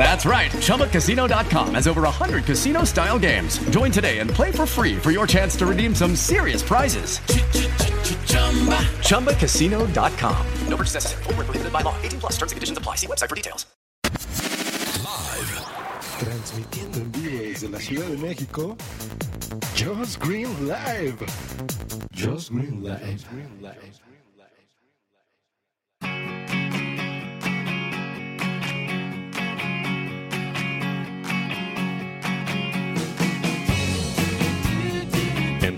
That's right. ChumbaCasino.com has over 100 casino style games. Join today and play for free for your chance to redeem some serious prizes. ChumbaCasino.com. No purchase necessary. Full prohibited by law. 18 plus terms and conditions apply. See website for details. Live. Transmitiendo en vivo desde la Ciudad de México, Josh Green Live. Josh Green Live. En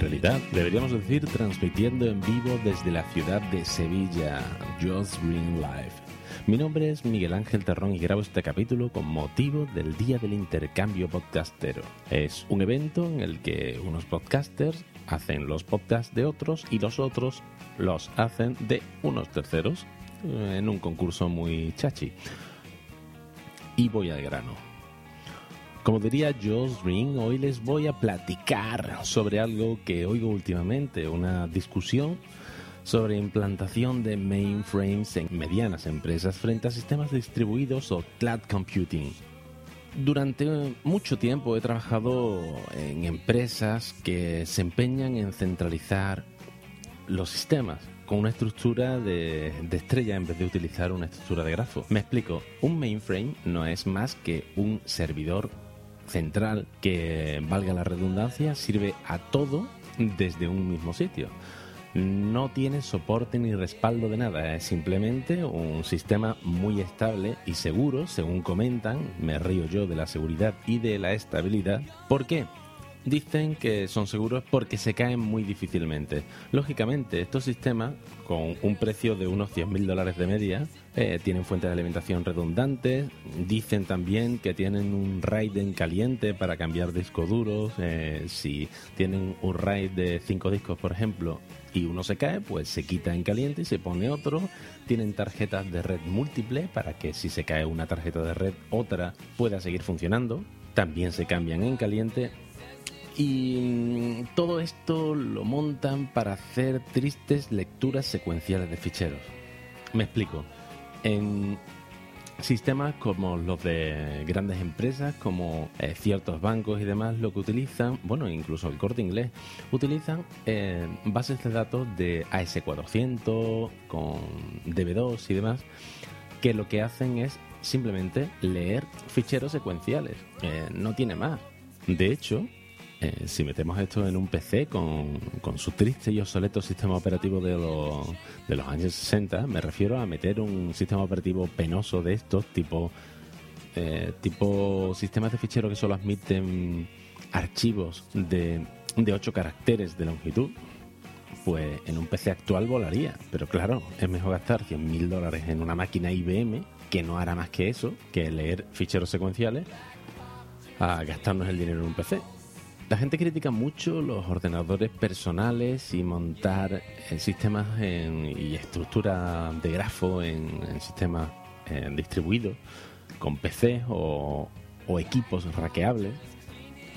realidad, deberíamos decir transmitiendo en vivo desde la ciudad de Sevilla, Joss Green Live. Mi nombre es Miguel Ángel Terrón y grabo este capítulo con motivo del Día del Intercambio Podcastero. Es un evento en el que unos podcasters hacen los podcasts de otros y los otros los hacen de unos terceros eh, en un concurso muy chachi. Y voy al grano. Como diría Josh Green, hoy les voy a platicar sobre algo que oigo últimamente, una discusión sobre implantación de mainframes en medianas empresas frente a sistemas distribuidos o cloud computing. Durante mucho tiempo he trabajado en empresas que se empeñan en centralizar los sistemas con una estructura de, estrella en vez de utilizar una estructura de grafo. Me explico, un mainframe no es más que un servidor central que, valga la redundancia, sirve a todo desde un mismo sitio. No tiene soporte ni respaldo de nada, es simplemente un sistema muy estable y seguro, según comentan, me río yo de la seguridad y de la estabilidad. ¿Por qué? Dicen que son seguros porque se caen muy difícilmente. Lógicamente, estos sistemas, con un precio de unos 100.000 dólares de media, eh, tienen fuentes de alimentación redundantes. Dicen también que tienen un RAID en caliente para cambiar discos duros. Eh, si tienen un RAID de 5 discos, por ejemplo, y uno se cae, pues se quita en caliente y se pone otro. Tienen tarjetas de red múltiple para que si se cae una tarjeta de red, otra pueda seguir funcionando. También se cambian en caliente y todo esto lo montan para hacer tristes lecturas secuenciales de ficheros. Me explico. En sistemas como los de grandes empresas, como eh, ciertos bancos y demás, lo que utilizan, bueno, incluso el corte inglés, utilizan eh, bases de datos de AS400, con DB2 y demás, que lo que hacen es simplemente leer ficheros secuenciales. Eh, no tiene más. De hecho, eh, si metemos esto en un PC con, con, su triste y obsoleto sistema operativo de los, de los años 60, me refiero a meter un sistema operativo penoso de estos, tipo, eh, tipo sistemas de fichero que solo admiten archivos de, de 8 caracteres de longitud, pues en un PC actual volaría. Pero claro, es mejor gastar 100.000 dólares en una máquina IBM que no hará más que eso, que leer ficheros secuenciales, a gastarnos el dinero en un PC. La gente critica mucho los ordenadores personales y montar eh, sistemas en, y estructura de grafo en, en sistemas eh, distribuidos con PC o, o equipos raqueables.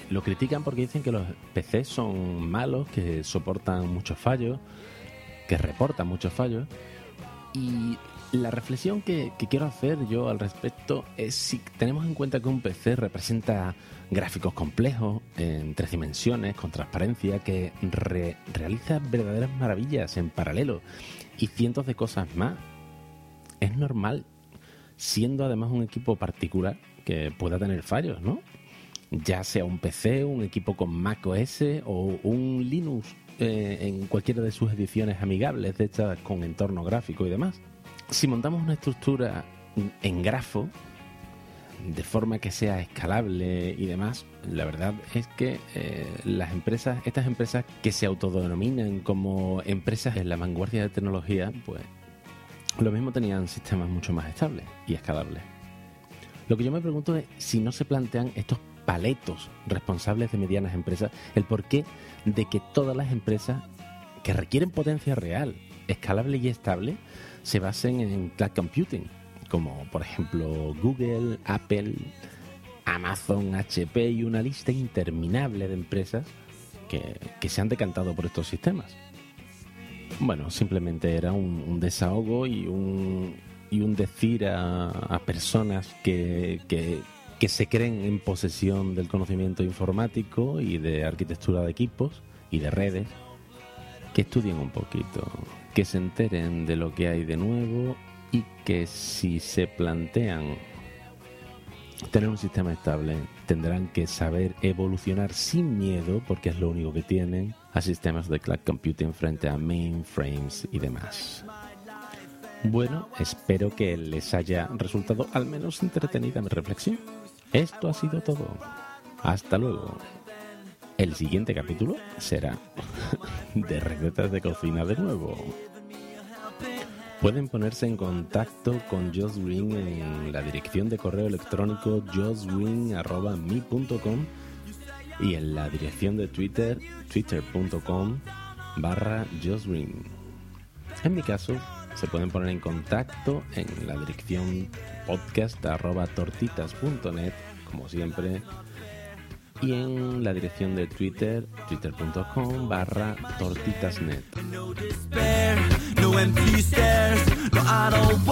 Lo critican porque dicen que los PCs son malos, que soportan muchos fallos, que reportan muchos fallos. Y la reflexión que, quiero hacer yo al respecto es si tenemos en cuenta que un PC representa gráficos complejos en tres dimensiones, con transparencia, que re realiza verdaderas maravillas en paralelo y cientos de cosas más. Es normal, siendo además un equipo particular que pueda tener fallos, ¿no? Ya sea un PC, un equipo con Mac OS o un Linux eh, en cualquiera de sus ediciones amigables, de estas con entorno gráfico y demás si montamos una estructura en grafo, de forma que sea escalable y demás, la verdad es que eh, las empresas, estas empresas que se autodenominan como empresas en la vanguardia de tecnología, pues lo mismo tenían sistemas mucho más estables y escalables. Lo que yo me pregunto es si no se plantean estos paletos responsables de medianas empresas, el porqué de que todas las empresas que requieren potencia real, escalable y estable, se basen en cloud computing, como por ejemplo Google, Apple, Amazon, HP y una lista interminable de empresas que, que se han decantado por estos sistemas. Bueno, simplemente era un, desahogo y un, y un decir a, a personas que, que, que se creen en posesión del conocimiento informático y de arquitectura de equipos y de redes, que estudien un poquito, que se enteren de lo que hay de nuevo y que si se plantean tener un sistema estable, tendrán que saber evolucionar sin miedo, porque es lo único que tienen, a sistemas de cloud computing frente a mainframes y demás. Bueno, espero que les haya resultado al menos entretenida mi reflexión. Esto ha sido todo. Hasta luego. El siguiente capítulo será de recetas de cocina de nuevo. Pueden ponerse en contacto con Joss Green en la dirección de correo electrónico jossgreen.me.com y en la dirección de Twitter, twitter.com barra Green. En mi caso, se pueden poner en contacto en la dirección podcast arroba tortitas.net, como siempre, y en la dirección de Twitter, twitter.com barra tortitasnet. no empty stares. No, I don't